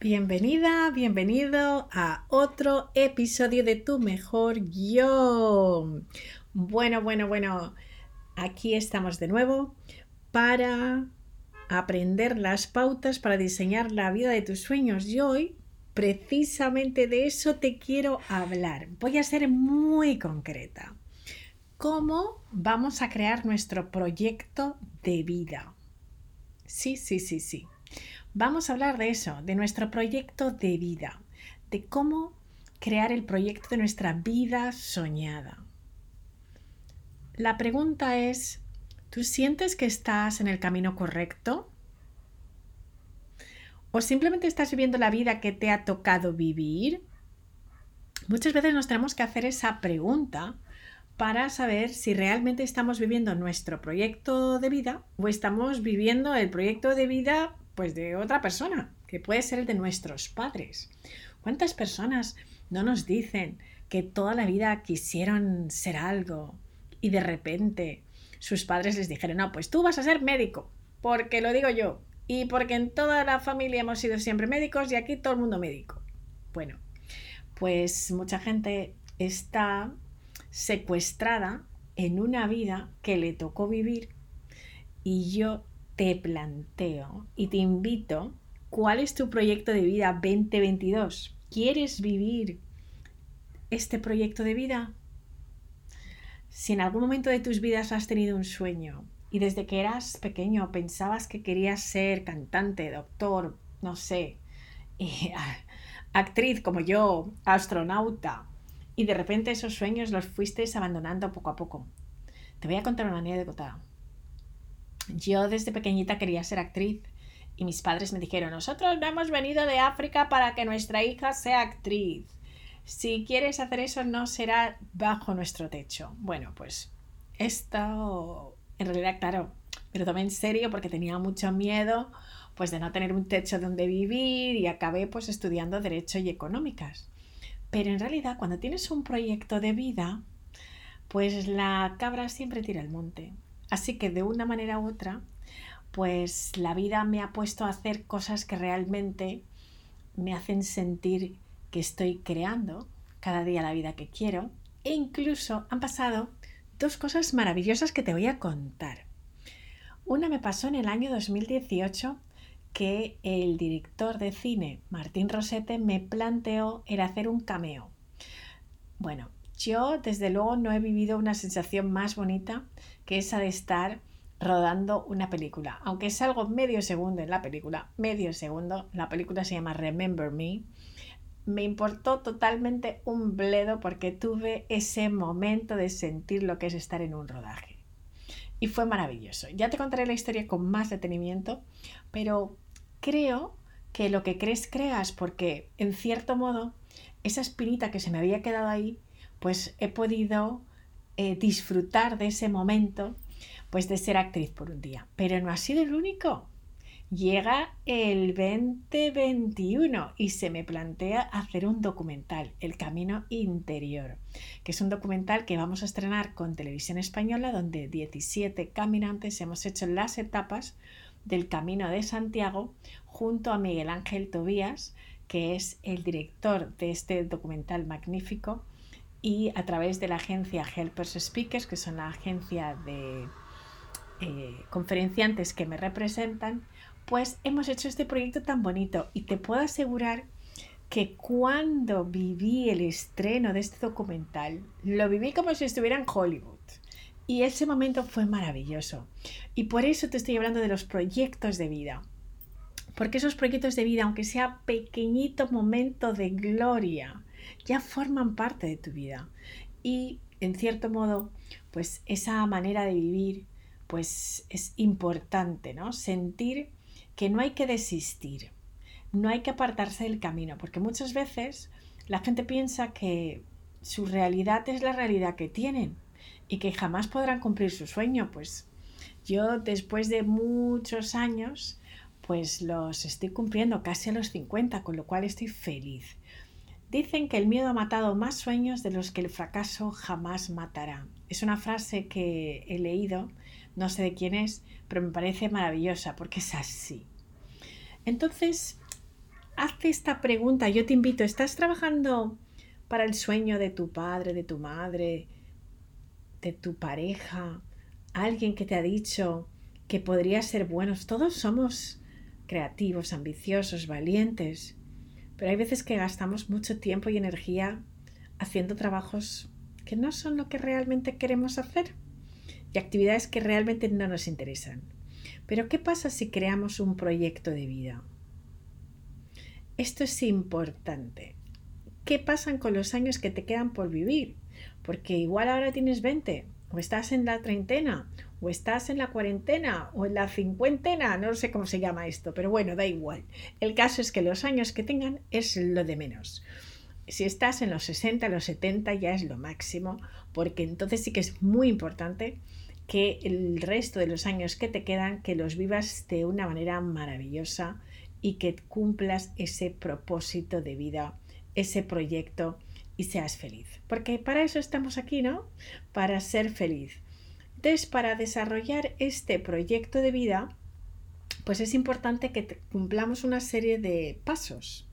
Bienvenida, bienvenido a otro episodio de Tu Mejor Yo. Bueno, bueno, bueno, aquí estamos de nuevo para aprender las pautas para diseñar la vida de tus sueños. Y hoy, precisamente de eso te quiero hablar. Voy a ser muy concreta. ¿Cómo vamos a crear nuestro proyecto de vida? Sí, sí, sí, sí. Vamos a hablar de eso, de nuestro proyecto de vida, de cómo crear el proyecto de nuestra vida soñada. La pregunta es, ¿tú sientes que estás en el camino correcto? ¿O simplemente estás viviendo la vida que te ha tocado vivir? Muchas veces nos tenemos que hacer esa pregunta para saber si realmente estamos viviendo nuestro proyecto de vida o estamos viviendo el proyecto de vida pues de otra persona, que puede ser el de nuestros padres. ¿Cuántas personas no nos dicen que toda la vida quisieron ser algo y de repente sus padres les dijeron, no, pues tú vas a ser médico, porque lo digo yo, y porque en toda la familia hemos sido siempre médicos y aquí todo el mundo médico. Bueno, pues mucha gente está secuestrada en una vida que le tocó vivir y yo te planteo y te invito, ¿cuál es tu proyecto de vida 2022? ¿Quieres vivir este proyecto de vida? Si en algún momento de tus vidas has tenido un sueño y desde que eras pequeño pensabas que querías ser cantante, doctor, no sé, actriz como yo, astronauta, y de repente esos sueños los fuiste abandonando poco a poco. Te voy a contar una anécdota. Yo desde pequeñita quería ser actriz y mis padres me dijeron, nosotros no hemos venido de África para que nuestra hija sea actriz. Si quieres hacer eso no será bajo nuestro techo. Bueno, pues esto en realidad, claro, pero tomé en serio porque tenía mucho miedo pues de no tener un techo donde vivir y acabé pues estudiando derecho y económicas. Pero en realidad cuando tienes un proyecto de vida, pues la cabra siempre tira al monte. Así que de una manera u otra, pues la vida me ha puesto a hacer cosas que realmente me hacen sentir que estoy creando cada día la vida que quiero. E incluso han pasado dos cosas maravillosas que te voy a contar. Una me pasó en el año 2018 que el director de cine Martín Rosete me planteó el hacer un cameo. Bueno, yo desde luego no he vivido una sensación más bonita que esa de estar rodando una película. Aunque es algo medio segundo en la película, medio segundo, la película se llama Remember Me. Me importó totalmente un bledo porque tuve ese momento de sentir lo que es estar en un rodaje. Y fue maravilloso. Ya te contaré la historia con más detenimiento, pero creo que lo que crees creas porque en cierto modo esa espinita que se me había quedado ahí, pues he podido eh, disfrutar de ese momento, pues de ser actriz por un día. Pero no ha sido el único. Llega el 2021 y se me plantea hacer un documental, El Camino Interior, que es un documental que vamos a estrenar con Televisión Española, donde 17 caminantes hemos hecho las etapas del Camino de Santiago junto a Miguel Ángel Tobías, que es el director de este documental magnífico y a través de la agencia Helpers Speakers, que son la agencia de eh, conferenciantes que me representan, pues hemos hecho este proyecto tan bonito y te puedo asegurar que cuando viví el estreno de este documental, lo viví como si estuviera en Hollywood. Y ese momento fue maravilloso. Y por eso te estoy hablando de los proyectos de vida. Porque esos proyectos de vida, aunque sea pequeñito momento de gloria, ya forman parte de tu vida. Y en cierto modo, pues esa manera de vivir, pues es importante, ¿no? Sentir que no hay que desistir, no hay que apartarse del camino, porque muchas veces la gente piensa que su realidad es la realidad que tienen y que jamás podrán cumplir su sueño. Pues yo después de muchos años, pues los estoy cumpliendo casi a los 50, con lo cual estoy feliz. Dicen que el miedo ha matado más sueños de los que el fracaso jamás matará. Es una frase que he leído, no sé de quién es, pero me parece maravillosa porque es así. Entonces, hazte esta pregunta. Yo te invito, ¿estás trabajando para el sueño de tu padre, de tu madre, de tu pareja? Alguien que te ha dicho que podría ser buenos. Todos somos creativos, ambiciosos, valientes, pero hay veces que gastamos mucho tiempo y energía haciendo trabajos que no son lo que realmente queremos hacer y actividades que realmente no nos interesan. Pero ¿qué pasa si creamos un proyecto de vida? Esto es importante. ¿Qué pasan con los años que te quedan por vivir? Porque igual ahora tienes 20, o estás en la treintena, o estás en la cuarentena, o en la cincuentena, no sé cómo se llama esto, pero bueno, da igual. El caso es que los años que tengan es lo de menos. Si estás en los 60, los 70 ya es lo máximo, porque entonces sí que es muy importante que el resto de los años que te quedan, que los vivas de una manera maravillosa y que cumplas ese propósito de vida, ese proyecto y seas feliz. Porque para eso estamos aquí, ¿no? Para ser feliz. Entonces, para desarrollar este proyecto de vida, pues es importante que cumplamos una serie de pasos.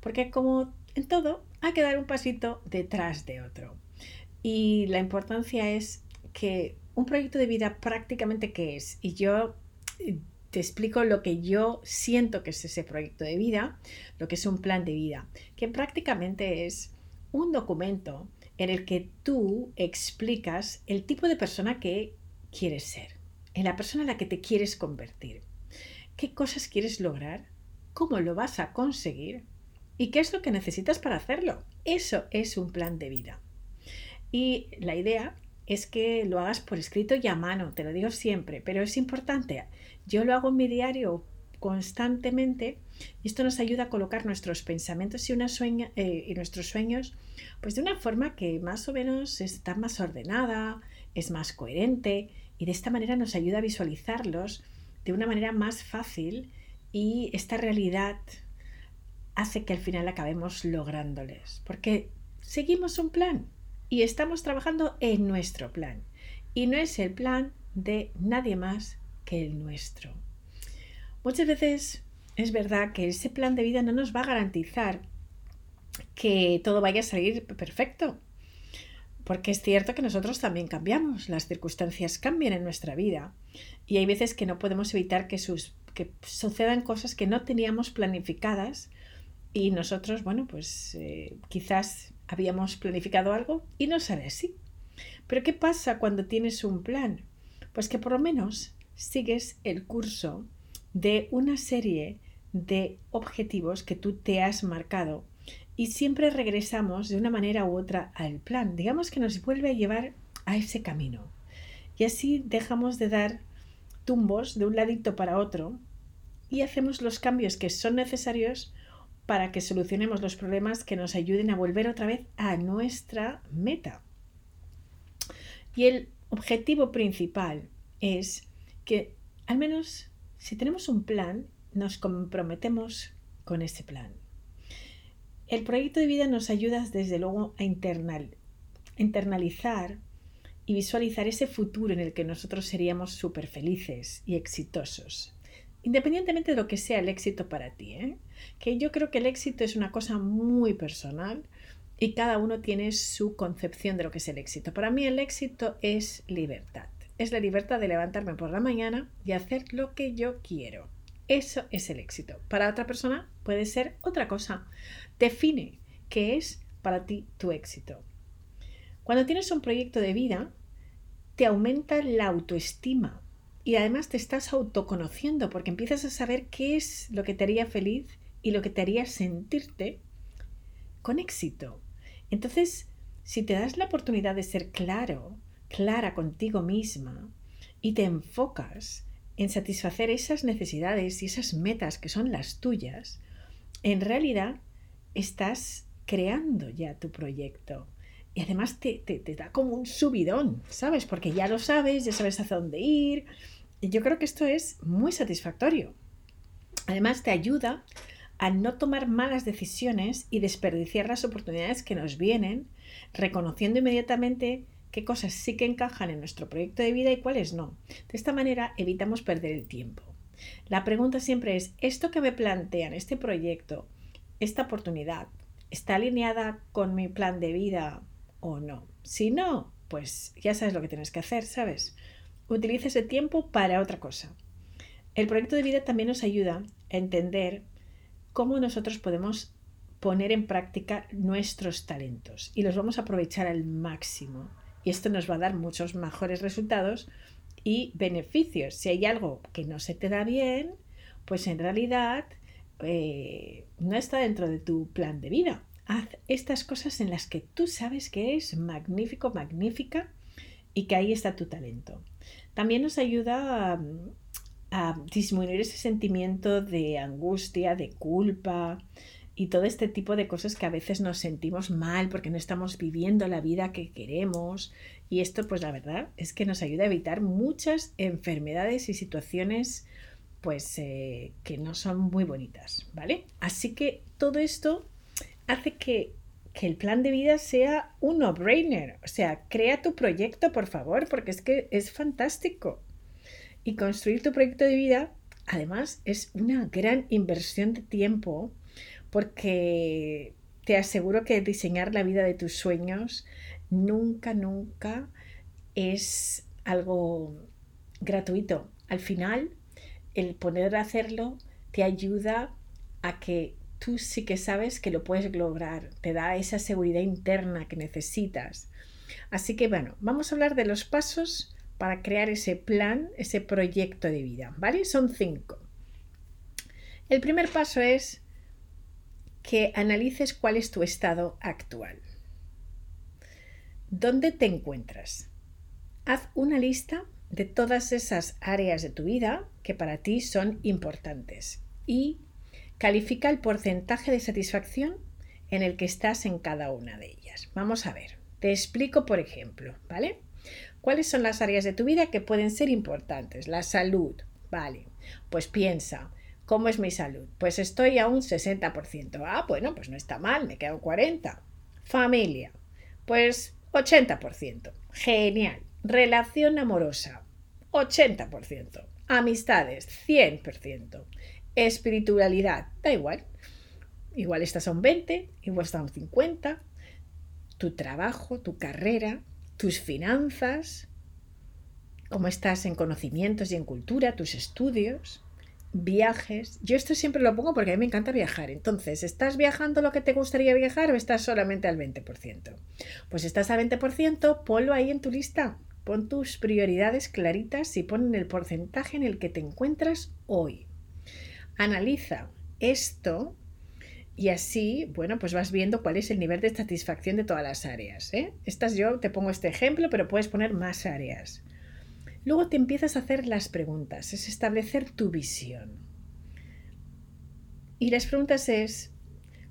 Porque como en todo, hay que dar un pasito detrás de otro. Y la importancia es que un proyecto de vida prácticamente qué es. Y yo eh, te explico lo que yo siento que es ese proyecto de vida, lo que es un plan de vida, que prácticamente es un documento en el que tú explicas el tipo de persona que quieres ser, en la persona en la que te quieres convertir, qué cosas quieres lograr, cómo lo vas a conseguir y qué es lo que necesitas para hacerlo. Eso es un plan de vida. Y la idea es que lo hagas por escrito y a mano, te lo digo siempre, pero es importante. Yo lo hago en mi diario constantemente y esto nos ayuda a colocar nuestros pensamientos eh, y nuestros sueños pues de una forma que más o menos está más ordenada, es más coherente y de esta manera nos ayuda a visualizarlos de una manera más fácil y esta realidad hace que al final acabemos lográndoles porque seguimos un plan y estamos trabajando en nuestro plan. Y no es el plan de nadie más que el nuestro. Muchas veces es verdad que ese plan de vida no nos va a garantizar que todo vaya a salir perfecto. Porque es cierto que nosotros también cambiamos, las circunstancias cambian en nuestra vida y hay veces que no podemos evitar que, sus, que sucedan cosas que no teníamos planificadas y nosotros, bueno, pues eh, quizás habíamos planificado algo y no sale así. Pero ¿qué pasa cuando tienes un plan? Pues que por lo menos sigues el curso de una serie de objetivos que tú te has marcado y siempre regresamos de una manera u otra al plan. Digamos que nos vuelve a llevar a ese camino. Y así dejamos de dar tumbos de un ladito para otro y hacemos los cambios que son necesarios para que solucionemos los problemas que nos ayuden a volver otra vez a nuestra meta. Y el objetivo principal es que al menos si tenemos un plan, nos comprometemos con ese plan. El proyecto de vida nos ayuda desde luego a internalizar y visualizar ese futuro en el que nosotros seríamos súper felices y exitosos independientemente de lo que sea el éxito para ti, ¿eh? que yo creo que el éxito es una cosa muy personal y cada uno tiene su concepción de lo que es el éxito. Para mí el éxito es libertad. Es la libertad de levantarme por la mañana y hacer lo que yo quiero. Eso es el éxito. Para otra persona puede ser otra cosa. Define qué es para ti tu éxito. Cuando tienes un proyecto de vida, te aumenta la autoestima, y además te estás autoconociendo porque empiezas a saber qué es lo que te haría feliz y lo que te haría sentirte con éxito. Entonces, si te das la oportunidad de ser claro, clara contigo misma y te enfocas en satisfacer esas necesidades y esas metas que son las tuyas, en realidad estás creando ya tu proyecto. Y además te, te, te da como un subidón, ¿sabes? Porque ya lo sabes, ya sabes hacia dónde ir, y yo creo que esto es muy satisfactorio. Además, te ayuda a no tomar malas decisiones y desperdiciar las oportunidades que nos vienen, reconociendo inmediatamente qué cosas sí que encajan en nuestro proyecto de vida y cuáles no. De esta manera evitamos perder el tiempo. La pregunta siempre es, ¿esto que me plantean, este proyecto, esta oportunidad está alineada con mi plan de vida o no. Si no, pues ya sabes lo que tienes que hacer, ¿sabes? Utiliza ese tiempo para otra cosa. El proyecto de vida también nos ayuda a entender cómo nosotros podemos poner en práctica nuestros talentos y los vamos a aprovechar al máximo. Y esto nos va a dar muchos mejores resultados y beneficios. Si hay algo que no se te da bien, pues en realidad eh, no está dentro de tu plan de vida. Haz estas cosas en las que tú sabes que es magnífico, magnífica y que ahí está tu talento. También nos ayuda a, a disminuir ese sentimiento de angustia, de culpa, y todo este tipo de cosas que a veces nos sentimos mal porque no estamos viviendo la vida que queremos. Y esto, pues la verdad, es que nos ayuda a evitar muchas enfermedades y situaciones pues eh, que no son muy bonitas, ¿vale? Así que todo esto hace que, que el plan de vida sea un no-brainer. O sea, crea tu proyecto, por favor, porque es que es fantástico. Y construir tu proyecto de vida, además, es una gran inversión de tiempo porque te aseguro que diseñar la vida de tus sueños nunca, nunca es algo gratuito. Al final, el poder hacerlo te ayuda a que tú sí que sabes que lo puedes lograr, te da esa seguridad interna que necesitas. Así que bueno, vamos a hablar de los pasos para crear ese plan, ese proyecto de vida, ¿vale? Son cinco. El primer paso es que analices cuál es tu estado actual. ¿Dónde te encuentras? Haz una lista de todas esas áreas de tu vida que para ti son importantes y califica el porcentaje de satisfacción en el que estás en cada una de ellas. Vamos a ver, te explico por ejemplo, ¿vale? ¿Cuáles son las áreas de tu vida que pueden ser importantes? La salud, ¿vale? Pues piensa, ¿Cómo es mi salud? Pues estoy a un 60%. Ah, bueno, pues no está mal, me quedo 40%. Familia, pues 80%. Genial. Relación amorosa, 80%. Amistades, 100%. Espiritualidad, da igual. Igual estás a un 20, igual un 50. Tu trabajo, tu carrera, tus finanzas, cómo estás en conocimientos y en cultura, tus estudios viajes. Yo esto siempre lo pongo porque a mí me encanta viajar. Entonces, ¿estás viajando lo que te gustaría viajar o estás solamente al 20%? Pues estás al 20%, ponlo ahí en tu lista. Pon tus prioridades claritas y pon el porcentaje en el que te encuentras hoy. Analiza esto y así, bueno, pues vas viendo cuál es el nivel de satisfacción de todas las áreas. ¿eh? Estas yo te pongo este ejemplo, pero puedes poner más áreas. Luego te empiezas a hacer las preguntas, es establecer tu visión. Y las preguntas es,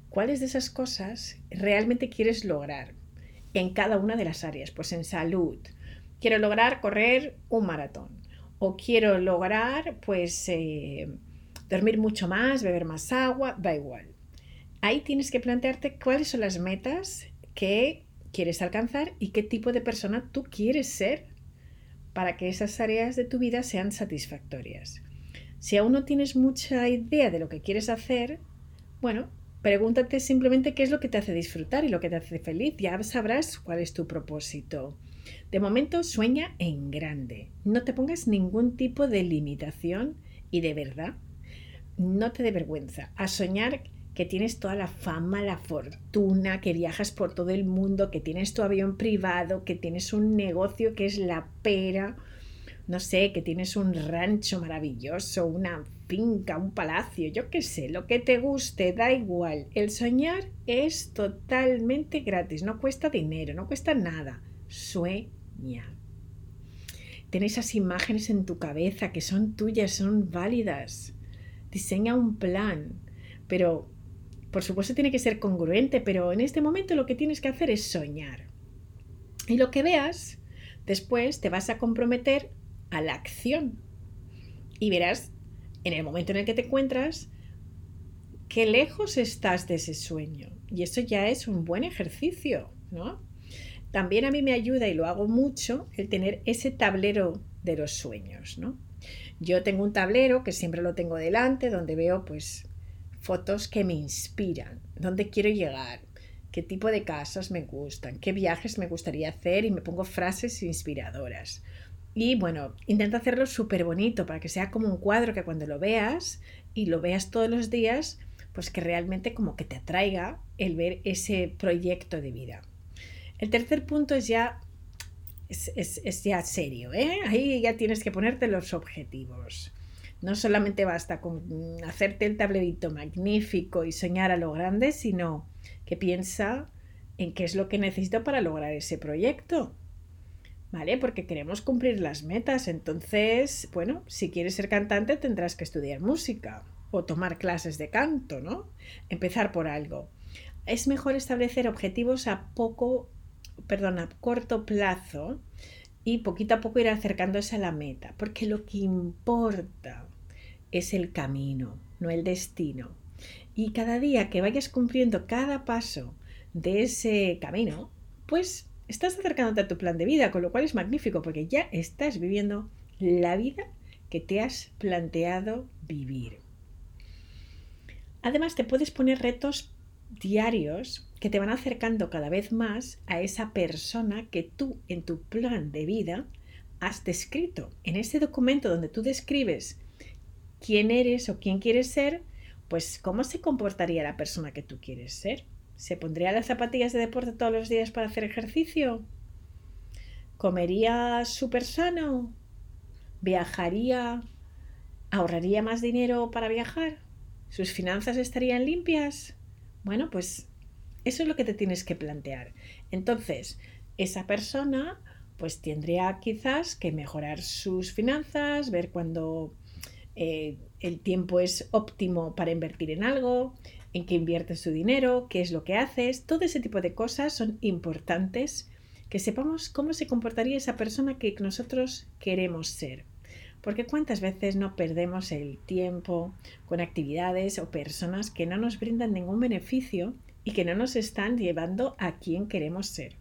¿cuáles de esas cosas realmente quieres lograr en cada una de las áreas? Pues en salud, quiero lograr correr un maratón o quiero lograr pues eh, dormir mucho más, beber más agua, da igual. Ahí tienes que plantearte cuáles son las metas que quieres alcanzar y qué tipo de persona tú quieres ser para que esas áreas de tu vida sean satisfactorias. Si aún no tienes mucha idea de lo que quieres hacer, bueno, pregúntate simplemente qué es lo que te hace disfrutar y lo que te hace feliz. Ya sabrás cuál es tu propósito. De momento, sueña en grande. No te pongas ningún tipo de limitación y de verdad, no te dé vergüenza. A soñar que tienes toda la fama, la fortuna, que viajas por todo el mundo, que tienes tu avión privado, que tienes un negocio que es la pera, no sé, que tienes un rancho maravilloso, una finca, un palacio, yo qué sé, lo que te guste, da igual. El soñar es totalmente gratis, no cuesta dinero, no cuesta nada. Sueña. Ten esas imágenes en tu cabeza que son tuyas, son válidas. Diseña un plan, pero por supuesto tiene que ser congruente, pero en este momento lo que tienes que hacer es soñar. Y lo que veas, después te vas a comprometer a la acción. Y verás, en el momento en el que te encuentras, qué lejos estás de ese sueño. Y eso ya es un buen ejercicio, ¿no? También a mí me ayuda, y lo hago mucho, el tener ese tablero de los sueños, ¿no? Yo tengo un tablero que siempre lo tengo delante, donde veo pues fotos que me inspiran, dónde quiero llegar, qué tipo de casas me gustan, qué viajes me gustaría hacer y me pongo frases inspiradoras. Y bueno, intento hacerlo súper bonito para que sea como un cuadro que cuando lo veas y lo veas todos los días, pues que realmente como que te atraiga el ver ese proyecto de vida. El tercer punto es ya, es, ya serio, ¿eh? ahí ya tienes que ponerte los objetivos. No solamente basta con hacerte el tablerito magnífico y soñar a lo grande, sino que piensa en qué es lo que necesito para lograr ese proyecto. ¿Vale? Porque queremos cumplir las metas. Entonces, bueno, si quieres ser cantante tendrás que estudiar música o tomar clases de canto, ¿no? Empezar por algo. Es mejor establecer objetivos a poco, perdón, a corto plazo y poquito a poco ir acercándose a la meta, porque lo que importa es el camino, no el destino. Y cada día que vayas cumpliendo cada paso de ese camino, pues estás acercándote a tu plan de vida, con lo cual es magnífico porque ya estás viviendo la vida que te has planteado vivir. Además, te puedes poner retos diarios que te van acercando cada vez más a esa persona que tú en tu plan de vida has descrito. En ese documento donde tú describes quién eres o quién quieres ser, pues cómo se comportaría la persona que tú quieres ser. ¿Se pondría las zapatillas de deporte todos los días para hacer ejercicio? ¿Comería súper sano? ¿Viajaría? ¿Ahorraría más dinero para viajar? ¿Sus finanzas estarían limpias? Bueno, pues eso es lo que te tienes que plantear. Entonces, esa persona pues tendría quizás que mejorar sus finanzas, ver cuándo eh, el tiempo es óptimo para invertir en algo, en qué inviertes su dinero, qué es lo que haces, todo ese tipo de cosas son importantes que sepamos cómo se comportaría esa persona que nosotros queremos ser. Porque cuántas veces no perdemos el tiempo con actividades o personas que no nos brindan ningún beneficio y que no nos están llevando a quien queremos ser.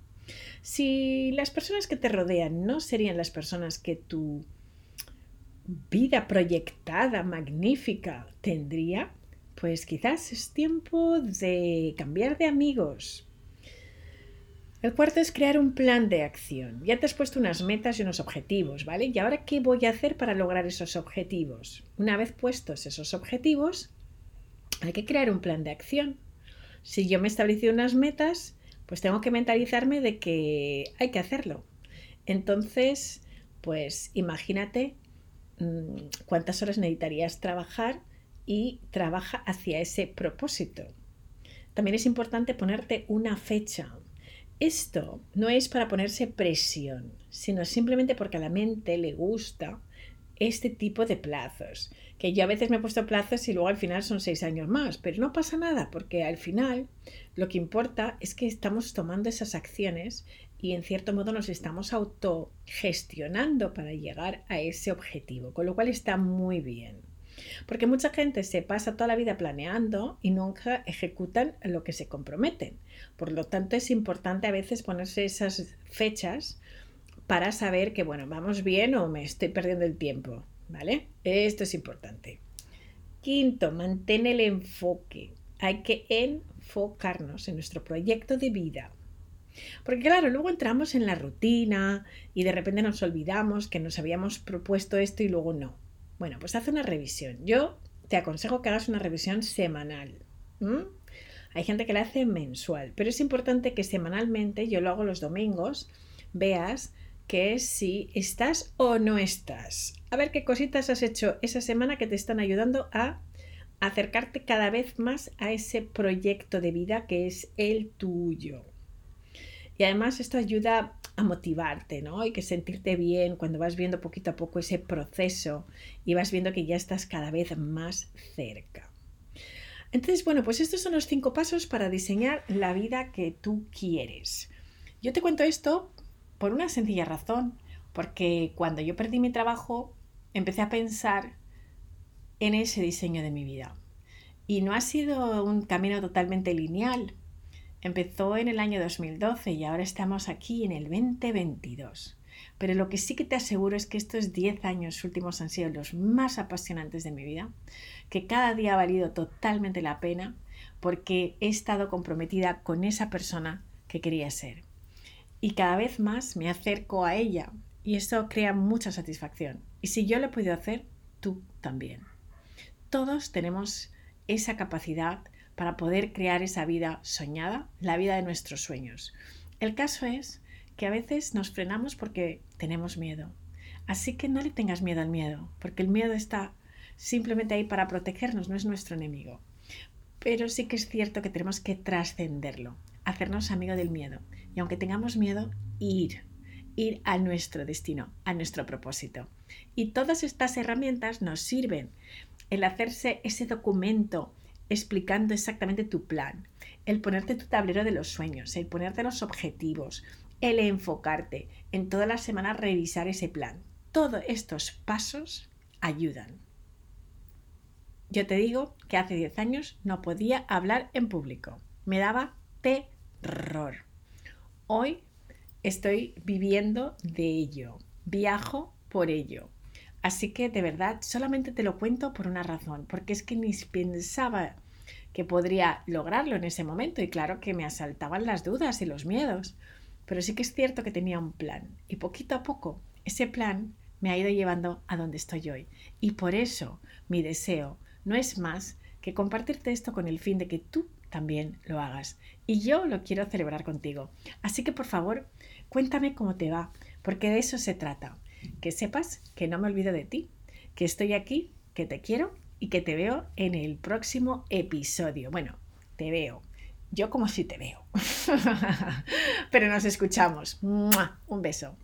Si las personas que te rodean no serían las personas que tu vida proyectada, magnífica, tendría, pues quizás es tiempo de cambiar de amigos, el cuarto es crear un plan de acción. Ya te has puesto unas metas y unos objetivos, ¿vale? ¿Y ahora qué voy a hacer para lograr esos objetivos? Una vez puestos esos objetivos, hay que crear un plan de acción. Si yo me he establecido unas metas, pues tengo que mentalizarme de que hay que hacerlo. Entonces, pues imagínate mm, cuántas horas necesitarías trabajar y trabaja hacia ese propósito. También es importante ponerte una fecha, esto no es para ponerse presión, sino simplemente porque a la mente le gusta este tipo de plazos. Que yo a veces me he puesto plazos y luego al final son seis años más, pero no pasa nada porque al final lo que importa es que estamos tomando esas acciones y en cierto modo nos estamos autogestionando para llegar a ese objetivo, con lo cual está muy bien. Porque mucha gente se pasa toda la vida planeando y nunca ejecutan lo que se comprometen. Por lo tanto, es importante a veces ponerse esas fechas para saber que, bueno, vamos bien o me estoy perdiendo el tiempo. ¿Vale? Esto es importante. Quinto, mantén el enfoque. Hay que enfocarnos en nuestro proyecto de vida. Porque claro, luego entramos en la rutina y de repente nos olvidamos que nos habíamos propuesto esto y luego no. Bueno, pues haz una revisión. Yo te aconsejo que hagas una revisión semanal. Hay gente que la hace mensual, pero es importante que semanalmente, yo lo hago los domingos, veas que si estás o no estás. A ver qué cositas has hecho esa semana que te están ayudando a acercarte cada vez más a ese proyecto de vida que es el tuyo. Y además esto ayuda a motivarte, ¿no? Y que sentirte bien cuando vas viendo poquito a poco ese proceso y vas viendo que ya estás cada vez más cerca. Entonces, bueno, pues estos son los cinco pasos para diseñar la vida que tú quieres. Yo te cuento esto por una sencilla razón, porque cuando yo perdí mi trabajo, empecé a pensar en ese diseño de mi vida. Y no ha sido un camino totalmente lineal, Empezó en el año 2012 y ahora estamos aquí en el 2022. pero lo que sí que te aseguro es que estos 10 años últimos han sido los más apasionantes de mi vida, que cada día ha valido totalmente la pena porque he estado comprometida con esa persona que quería ser. Y cada vez más me acerco a ella y eso crea mucha satisfacción. Y si yo lo he podido hacer, tú también. Todos tenemos esa capacidad para poder crear esa vida soñada, la vida de nuestros sueños. El caso es que a veces nos frenamos porque tenemos miedo. Así que no le tengas miedo al miedo, porque el miedo está simplemente ahí para protegernos, no es nuestro enemigo. Pero sí que es cierto que tenemos que trascenderlo, hacernos amigo del miedo. Y aunque tengamos miedo, ir, ir a nuestro destino, a nuestro propósito. Y todas estas herramientas nos sirven el hacerse ese documento explicando exactamente tu plan, el ponerte tu tablero de los sueños, el ponerte los objetivos, el enfocarte, en toda la semana revisar ese plan. Todos estos pasos ayudan. Yo te digo que hace 10 años no podía hablar en público. Me daba terror. Hoy estoy viviendo de ello. Viajo por ello. Así que de verdad solamente te lo cuento por una razón, porque es que ni pensaba que podría lograrlo en ese momento y claro que me asaltaban las dudas y los miedos. Pero sí que es cierto que tenía un plan y poquito a poco ese plan me ha ido llevando a donde estoy hoy. Y por eso mi deseo no es más que compartirte esto con el fin de que tú también lo hagas. Y yo lo quiero celebrar contigo. Así que por favor, cuéntame cómo te va, porque de eso se trata que sepas que no me olvido de ti, que estoy aquí, que te quiero y que te veo en el próximo episodio. Bueno, te veo. Yo como si te veo. Pero nos escuchamos. Un beso.